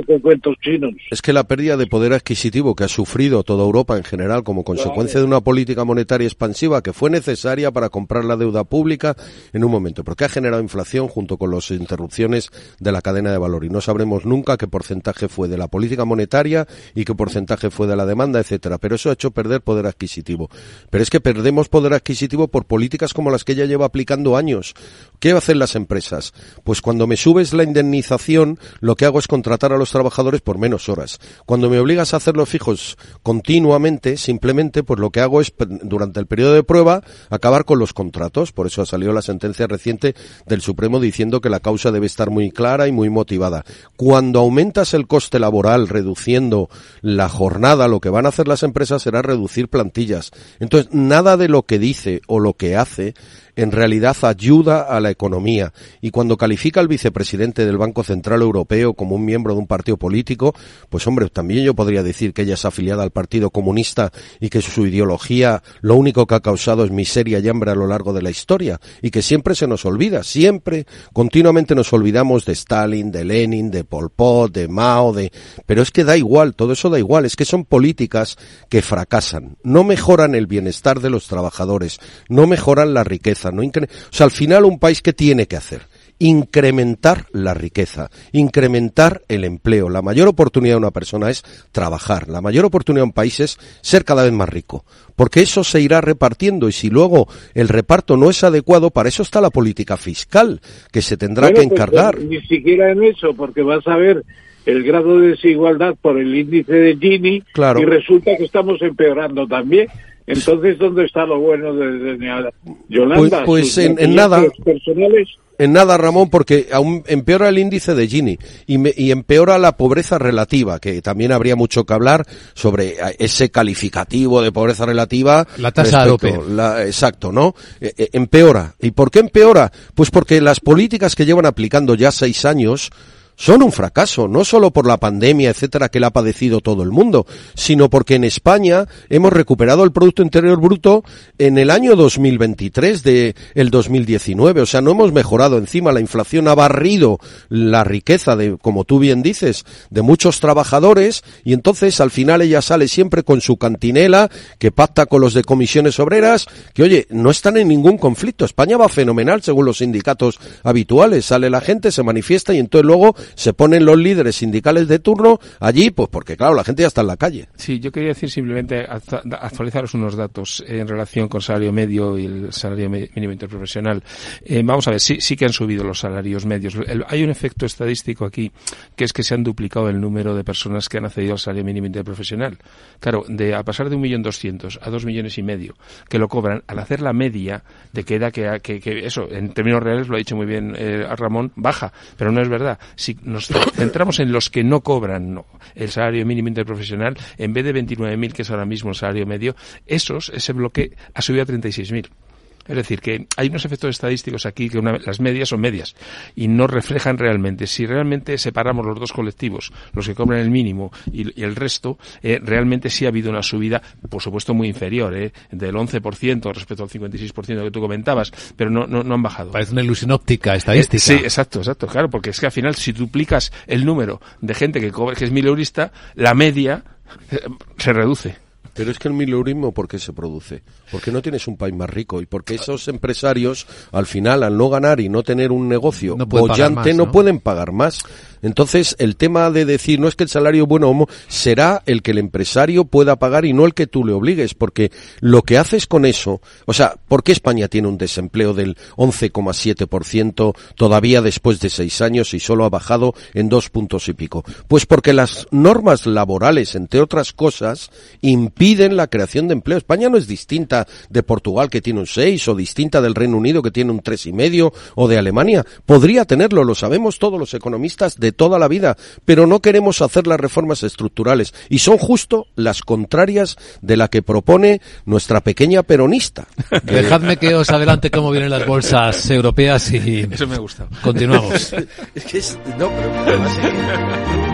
con cuentos chinos. es que la pérdida de poder adquisitivo que ha sufrido toda Europa en general como consecuencia de una política monetaria expansiva que fue necesaria para comprar la deuda pública en un momento, porque ha generado inflación junto con las interrupciones de la cadena de valor y no sabremos nunca qué porcentaje fue de la política monetaria y qué porcentaje fue de la demanda, etcétera. Pero eso ha hecho perder poder adquisitivo. Pero es que perdemos poder adquisitivo por políticas como las que ella lleva aplicando años. ¿Qué hacen las empresas? Pues cuando me subes la indemnización, lo que hago es contratar a los trabajadores por menos horas. Cuando me obligas a hacerlo fijos continuamente, simplemente, pues lo que hago es, durante el periodo de prueba, acabar con los contratos. Por eso ha salido la sentencia reciente del Supremo diciendo que la causa debe estar muy clara y muy motivada. Cuando aumentas el coste laboral reduciendo la jornada, lo que van a hacer las empresas será reducir plantillas. Entonces, nada de lo que dice o lo que hace en realidad ayuda a la economía. Y cuando califica al vicepresidente del Banco Central Europeo como un miembro de un partido político, pues hombre, también yo podría decir que ella es afiliada al Partido Comunista y que su ideología lo único que ha causado es miseria y hambre a lo largo de la historia y que siempre se nos olvida, siempre, continuamente nos olvidamos de Stalin, de Lenin, de Pol Pot, de Mao, de... Pero es que da igual, todo eso da igual, es que son políticas que fracasan, no mejoran el bienestar de los trabajadores, no mejoran la riqueza, no o sea, al final un país que tiene que hacer incrementar la riqueza, incrementar el empleo. La mayor oportunidad de una persona es trabajar. La mayor oportunidad de un país es ser cada vez más rico. Porque eso se irá repartiendo y si luego el reparto no es adecuado, para eso está la política fiscal, que se tendrá que pues, encargar. ni siquiera en eso, porque vas a ver el grado de desigualdad por el índice de Gini y resulta que estamos empeorando también. Entonces, ¿dónde está lo bueno de, de Yolanda? Pues, pues en, nada. En nada, Ramón, porque aún empeora el índice de Gini y, y, empeora la pobreza relativa, que también habría mucho que hablar sobre ese calificativo de pobreza relativa. La tasa la, exacto, ¿no? E, e, empeora. ¿Y por qué empeora? Pues porque las políticas que llevan aplicando ya seis años son un fracaso, no solo por la pandemia, etcétera, que la ha padecido todo el mundo, sino porque en España hemos recuperado el Producto Interior Bruto en el año 2023 de el 2019, o sea, no hemos mejorado, encima la inflación ha barrido la riqueza de, como tú bien dices, de muchos trabajadores y entonces al final ella sale siempre con su cantinela que pacta con los de comisiones obreras, que oye, no están en ningún conflicto, España va fenomenal según los sindicatos habituales, sale la gente, se manifiesta y entonces luego se ponen los líderes sindicales de turno allí, pues porque claro, la gente ya está en la calle. Sí, yo quería decir simplemente actualizaros unos datos en relación con salario medio y el salario mínimo interprofesional. Eh, vamos a ver, sí, sí que han subido los salarios medios. hay un efecto estadístico aquí, que es que se han duplicado el número de personas que han accedido al salario mínimo interprofesional. Claro, de a pasar de un millón doscientos a dos millones y medio, que lo cobran, al hacer la media, te queda que, que, eso, en términos reales, lo ha dicho muy bien eh, Ramón, baja, pero no es verdad. Si nos centramos en los que no cobran el salario mínimo interprofesional, en vez de 29.000, que es ahora mismo el salario medio, esos, ese bloque ha subido a 36.000. Es decir, que hay unos efectos estadísticos aquí que las medias son medias y no reflejan realmente. Si realmente separamos los dos colectivos, los que cobran el mínimo y, el resto, eh, realmente sí ha habido una subida, por supuesto muy inferior, eh, del 11% respecto al 56% que tú comentabas, pero no, no, han bajado. Parece una ilusión óptica estadística. Eh, sí, exacto, exacto, claro, porque es que al final si duplicas el número de gente que, cobra, que es mileurista, la media se reduce. Pero es que el mileurismo, ¿por qué se produce? Porque no tienes un país más rico y porque esos empresarios, al final, al no ganar y no tener un negocio no bollante, ¿no? pueden pagar más. Entonces, el tema de decir, no es que el salario bueno será el que el empresario pueda pagar y no el que tú le obligues, porque lo que haces con eso, o sea, ¿por qué España tiene un desempleo del 11,7% todavía después de seis años y solo ha bajado en dos puntos y pico? Pues porque las normas laborales, entre otras cosas, impiden la creación de empleo. España no es distinta de Portugal que tiene un 6 o distinta del Reino Unido que tiene un tres y medio o de Alemania. Podría tenerlo, lo sabemos todos los economistas de toda la vida, pero no queremos hacer las reformas estructurales y son justo las contrarias de la que propone nuestra pequeña peronista. (laughs) Dejadme que os adelante cómo vienen las bolsas europeas y Eso me gusta. continuamos. (laughs) es que es, no, pero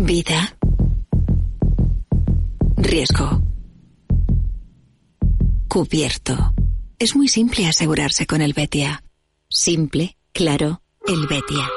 Vida. Riesgo. Cubierto. Es muy simple asegurarse con el Betia. Simple, claro, el Betia.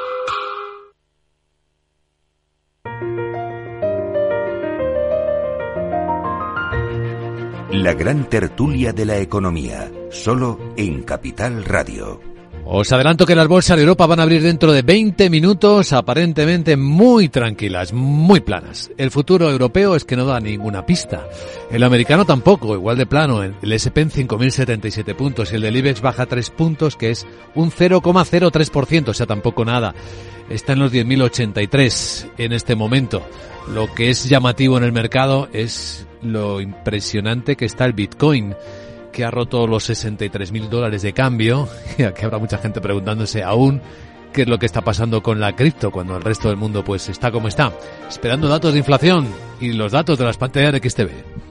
La gran tertulia de la economía, solo en Capital Radio. Os adelanto que las bolsas de Europa van a abrir dentro de 20 minutos, aparentemente muy tranquilas, muy planas. El futuro europeo es que no da ninguna pista. El americano tampoco, igual de plano. El SP en 5.077 puntos y el del IBEX baja 3 puntos, que es un 0,03%, o sea, tampoco nada. Está en los 10.083 en este momento. Lo que es llamativo en el mercado es lo impresionante que está el Bitcoin que ha roto los 63 mil dólares de cambio, (laughs) y aquí habrá mucha gente preguntándose aún qué es lo que está pasando con la cripto cuando el resto del mundo pues está como está, esperando datos de inflación y los datos de las pantallas de XTV.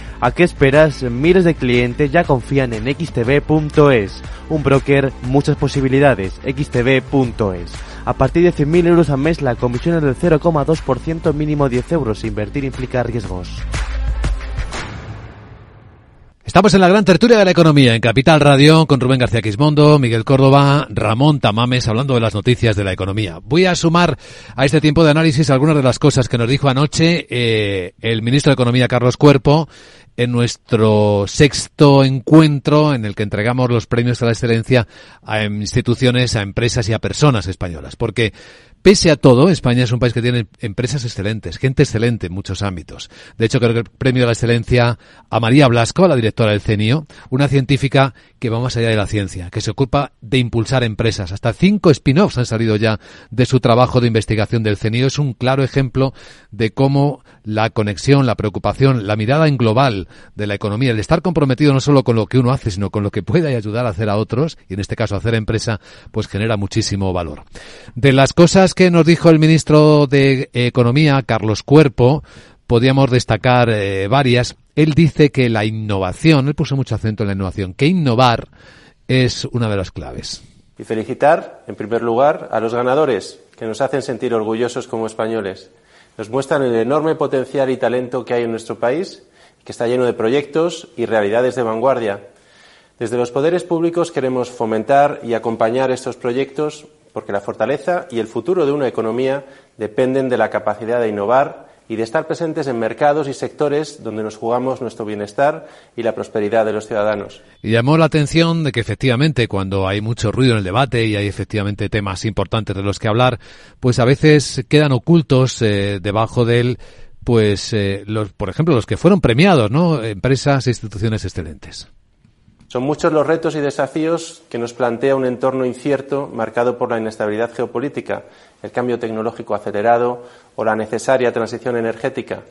¿A qué esperas? Miles de clientes ya confían en xtb.es. Un broker, muchas posibilidades. xtb.es. A partir de 100.000 euros al mes la comisión es del 0,2% mínimo 10 euros. Invertir implica riesgos. Estamos en la gran tertulia de la economía en Capital Radio con Rubén García Quismondo, Miguel Córdoba, Ramón Tamames hablando de las noticias de la economía. Voy a sumar a este tiempo de análisis algunas de las cosas que nos dijo anoche eh, el ministro de Economía Carlos Cuerpo en nuestro sexto encuentro en el que entregamos los premios a la excelencia a instituciones, a empresas y a personas españolas. Porque Pese a todo, España es un país que tiene empresas excelentes, gente excelente en muchos ámbitos. De hecho, creo que el premio de la excelencia a María Blasco, la directora del CENIO, una científica que va más allá de la ciencia, que se ocupa de impulsar empresas. Hasta cinco spin-offs han salido ya de su trabajo de investigación del CENIO. Es un claro ejemplo de cómo la conexión, la preocupación, la mirada en global de la economía, el estar comprometido no solo con lo que uno hace, sino con lo que pueda ayudar a hacer a otros, y en este caso hacer empresa, pues genera muchísimo valor. De las cosas que nos dijo el ministro de Economía, Carlos Cuerpo, podíamos destacar eh, varias. Él dice que la innovación, él puso mucho acento en la innovación, que innovar es una de las claves. Y felicitar, en primer lugar, a los ganadores, que nos hacen sentir orgullosos como españoles. Nos muestran el enorme potencial y talento que hay en nuestro país, que está lleno de proyectos y realidades de vanguardia. Desde los poderes públicos queremos fomentar y acompañar estos proyectos porque la fortaleza y el futuro de una economía dependen de la capacidad de innovar y de estar presentes en mercados y sectores donde nos jugamos nuestro bienestar y la prosperidad de los ciudadanos. Y llamó la atención de que efectivamente cuando hay mucho ruido en el debate y hay efectivamente temas importantes de los que hablar, pues a veces quedan ocultos eh, debajo de él pues eh, los, por ejemplo los que fueron premiados, ¿no? Empresas e instituciones excelentes. Son muchos los retos y desafíos que nos plantea un entorno incierto marcado por la inestabilidad geopolítica, el cambio tecnológico acelerado o la necesaria transición energética.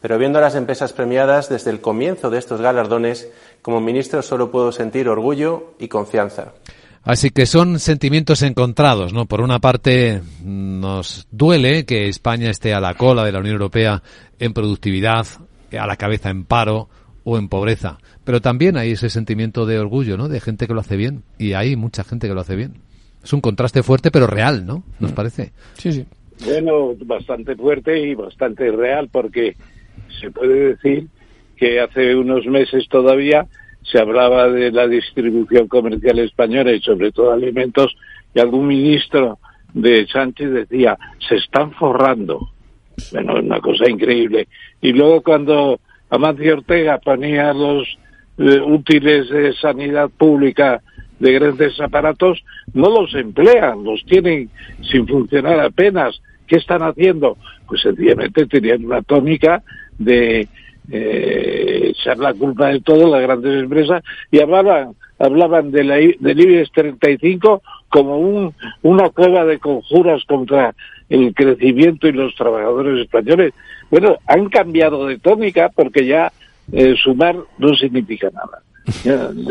Pero viendo a las empresas premiadas desde el comienzo de estos galardones, como ministro solo puedo sentir orgullo y confianza. Así que son sentimientos encontrados, ¿no? Por una parte, nos duele que España esté a la cola de la Unión Europea en productividad, a la cabeza en paro o en pobreza. Pero también hay ese sentimiento de orgullo, ¿no? De gente que lo hace bien. Y hay mucha gente que lo hace bien. Es un contraste fuerte, pero real, ¿no? ¿Nos parece? Sí, sí. Bueno, bastante fuerte y bastante real, porque se puede decir que hace unos meses todavía se hablaba de la distribución comercial española y sobre todo alimentos, y algún ministro de Sánchez decía, se están forrando. Bueno, una cosa increíble. Y luego cuando Amancio Ortega ponía los eh, útiles de sanidad pública de grandes aparatos, no los emplean, los tienen sin funcionar apenas. ¿Qué están haciendo? Pues sencillamente tenían una tónica de eh, echar la culpa de todo las grandes empresas y hablaban hablaban de la, del IBEX 35 como un, una cueva de conjuras contra el crecimiento y los trabajadores españoles. Bueno, han cambiado de tónica porque ya eh, sumar no significa nada.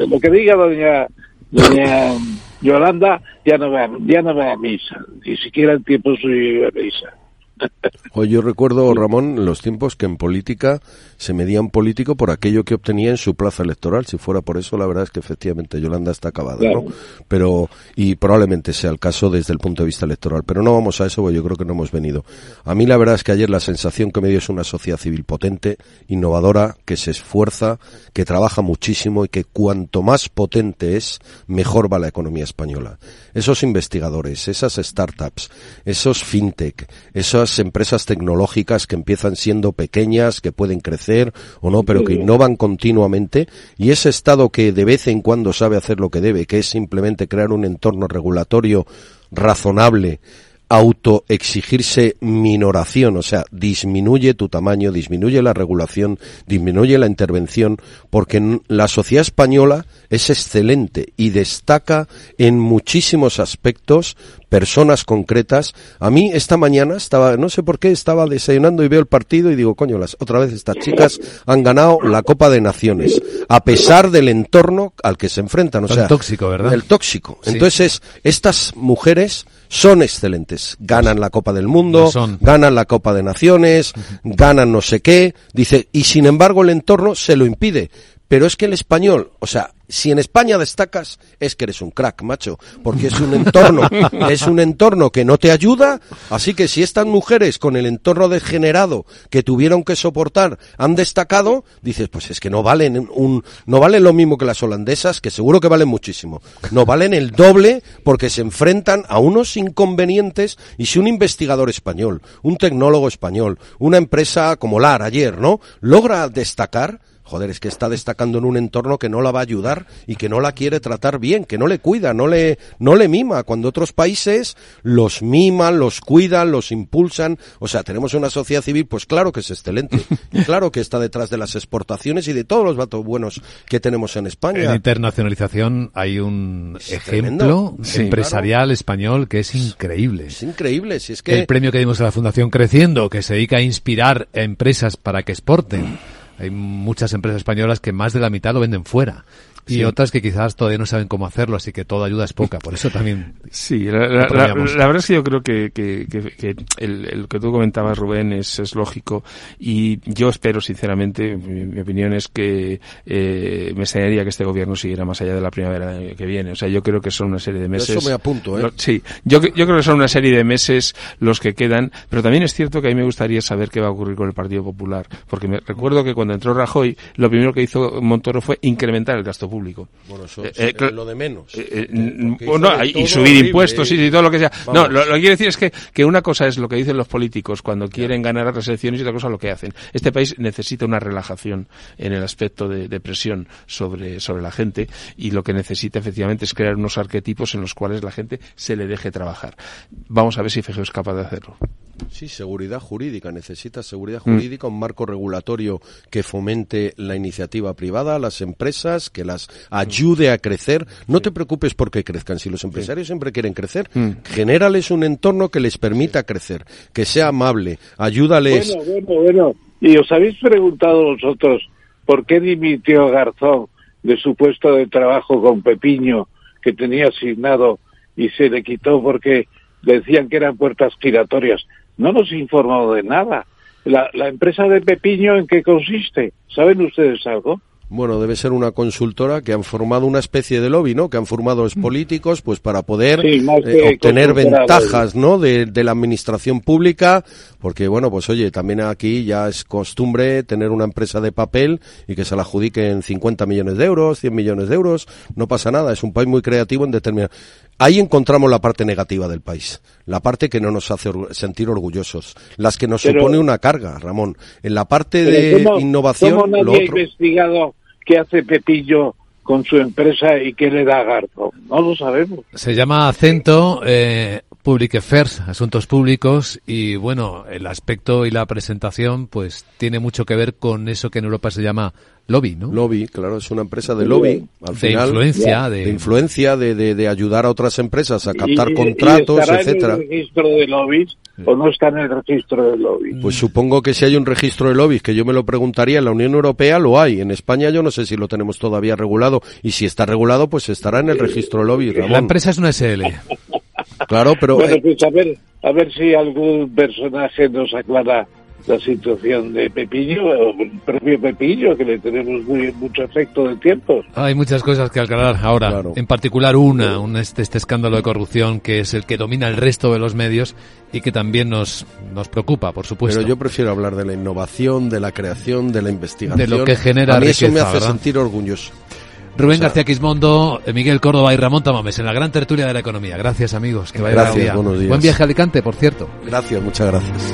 lo que diga doña doña Yolanda ya no va ya no va a misa, ni siquiera en tiempo suyo a misa. Hoy yo recuerdo, Ramón, los tiempos que en política se medía un político por aquello que obtenía en su plaza electoral. Si fuera por eso, la verdad es que efectivamente Yolanda está acabada, ¿no? Pero, y probablemente sea el caso desde el punto de vista electoral. Pero no vamos a eso, porque yo creo que no hemos venido. A mí la verdad es que ayer la sensación que me dio es una sociedad civil potente, innovadora, que se esfuerza, que trabaja muchísimo y que cuanto más potente es, mejor va la economía española. Esos investigadores, esas startups, esos fintech, esas empresas tecnológicas que empiezan siendo pequeñas, que pueden crecer, o no, pero que innovan continuamente y ese Estado que de vez en cuando sabe hacer lo que debe, que es simplemente crear un entorno regulatorio razonable, autoexigirse minoración, o sea, disminuye tu tamaño, disminuye la regulación, disminuye la intervención, porque la sociedad española es excelente y destaca en muchísimos aspectos personas concretas. A mí esta mañana estaba, no sé por qué, estaba desayunando y veo el partido y digo, coño, las, otra vez estas chicas han ganado la Copa de Naciones, a pesar del entorno al que se enfrentan. O sea, el tóxico, ¿verdad? El tóxico. Entonces, estas mujeres son excelentes. Ganan la Copa del Mundo, ganan la Copa de Naciones, ganan no sé qué. Dice, y sin embargo el entorno se lo impide. Pero es que el español, o sea, si en España destacas, es que eres un crack, macho, porque es un entorno, (laughs) es un entorno que no te ayuda, así que si estas mujeres con el entorno degenerado que tuvieron que soportar han destacado, dices, pues es que no valen un, no valen lo mismo que las holandesas, que seguro que valen muchísimo, no valen el doble porque se enfrentan a unos inconvenientes y si un investigador español, un tecnólogo español, una empresa como LAR ayer, ¿no? logra destacar, joder, es que está destacando en un entorno que no la va a ayudar y que no la quiere tratar bien, que no le cuida, no le, no le mima, cuando otros países los miman, los cuidan, los impulsan. O sea, tenemos una sociedad civil, pues claro que es excelente, (laughs) claro que está detrás de las exportaciones y de todos los datos buenos que tenemos en España. En internacionalización hay un ejemplo empresarial español que es increíble. Es increíble, si es que... El premio que dimos a la Fundación Creciendo, que se dedica a inspirar a empresas para que exporten hay muchas empresas españolas que más de la mitad lo venden fuera y otras que quizás todavía no saben cómo hacerlo, así que toda ayuda es poca, por eso también. (laughs) Sí, la, verdad es que yo creo que, que, que, el, que tú comentabas, Rubén, es, es lógico y yo espero, sinceramente, mi, opinión es que eh, me extrañaría que este gobierno siguiera más allá de la primavera que viene. O sea, yo creo que son una serie de meses. Eso me apunto, ¿eh? Sí, yo, yo creo que son una serie de meses los que quedan, pero también es cierto que a mí me gustaría saber qué va a ocurrir con el Partido Popular, porque me recuerdo que cuando entró Rajoy, lo primero que hizo Montoro fue incrementar el gasto público público. Bueno, eso eh, es lo de menos. Eh, eh, y subir impuestos y, todo lo que sea. No, lo, que quiero decir es que, que una cosa es lo que dicen los políticos cuando quieren ganar las elecciones y otra cosa lo que hacen. Este país necesita una relajación en el aspecto de, de presión sobre, sobre la gente y lo que necesita efectivamente es crear unos arquetipos en los cuales la gente se le deje trabajar. Vamos a ver si Fegeo es capaz de hacerlo. Sí, seguridad jurídica. Necesita seguridad jurídica, un marco regulatorio que fomente la iniciativa privada, las empresas, que las ayude a crecer. No te preocupes porque crezcan. Si los empresarios siempre quieren crecer, mm. genérales un entorno que les permita crecer, que sea amable, ayúdales. Bueno, bueno, bueno. Y os habéis preguntado vosotros por qué dimitió Garzón de su puesto de trabajo con Pepiño que tenía asignado y se le quitó porque decían que eran puertas giratorias no nos ha informado de nada. La, la empresa de Pepiño, ¿en qué consiste? ¿Saben ustedes algo? Bueno, debe ser una consultora que han formado una especie de lobby, ¿no? Que han formado los políticos, pues para poder eh, obtener ventajas, ¿no? De, de, la administración pública, porque bueno, pues oye, también aquí ya es costumbre tener una empresa de papel y que se la adjudiquen 50 millones de euros, 100 millones de euros, no pasa nada, es un país muy creativo en determinar. Ahí encontramos la parte negativa del país, la parte que no nos hace sentir orgullosos, las que nos supone una carga, Ramón. En la parte de innovación, ¿cómo nadie ha investigado qué hace Pepillo con su empresa y qué le da a Garto? No lo sabemos. Se llama Acento eh, Public Affairs, Asuntos Públicos, y bueno, el aspecto y la presentación pues tiene mucho que ver con eso que en Europa se llama lobby, ¿no? Lobby, claro, es una empresa de lobby. Al de final, influencia, de, influencia, de, de, de, ayudar a otras empresas a captar contratos, y estará etcétera. en el registro de lobbies o no está en el registro de lobbies? Pues supongo que si hay un registro de lobbies, que yo me lo preguntaría, en la Unión Europea lo hay. En España yo no sé si lo tenemos todavía regulado. Y si está regulado, pues estará en el registro de lobbies, Ramón. La empresa es una SL. (laughs) Claro, pero... Bueno, pues a ver, a ver si algún personaje nos aclara la situación de Pepillo, o el propio Pepillo, que le tenemos muy, mucho efecto de tiempo. Hay muchas cosas que aclarar ahora, claro. en particular una, un, este, este escándalo de corrupción que es el que domina el resto de los medios y que también nos, nos preocupa, por supuesto. Pero yo prefiero hablar de la innovación, de la creación, de la investigación. De lo que genera A mí riqueza, eso me hace ¿verdad? sentir orgulloso. Rubén o sea, García Quismondo, Miguel Córdoba y Ramón Tamames en la gran tertulia de la economía. Gracias amigos, que vaya Gracias, día. buenos días. Buen viaje a Alicante, por cierto. Gracias, muchas gracias.